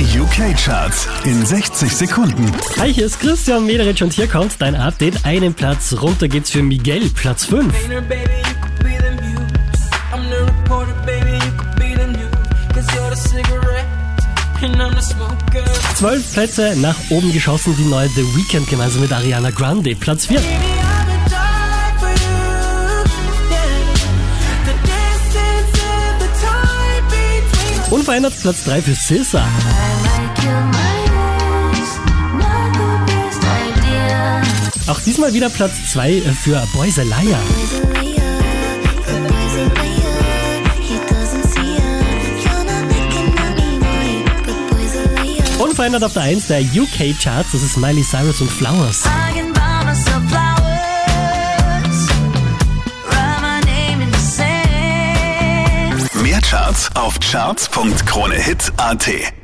Die UK-Charts in 60 Sekunden. Hi, hier ist Christian Mederich und hier kommt dein Update. Einen Platz runter geht's für Miguel, Platz 5. Painter, baby, you could be the muse. I'm the reporter, baby, you could be the news. Cause you're the cigarette, and I'm the smoker. Zwölf Plätze nach oben geschossen, die neue The Weeknd gemeinsam mit Ariana Grande, Platz 4. Baby, I would die for you. Yeah. The distance and the time between us. Unverändert Platz 3 für Sissa. Auch diesmal wieder Platz 2 für Boys a Liar. Unverändert auf der 1 der UK Charts, das ist Miley Cyrus und Flowers. Mehr Charts auf charts.kronehit.at.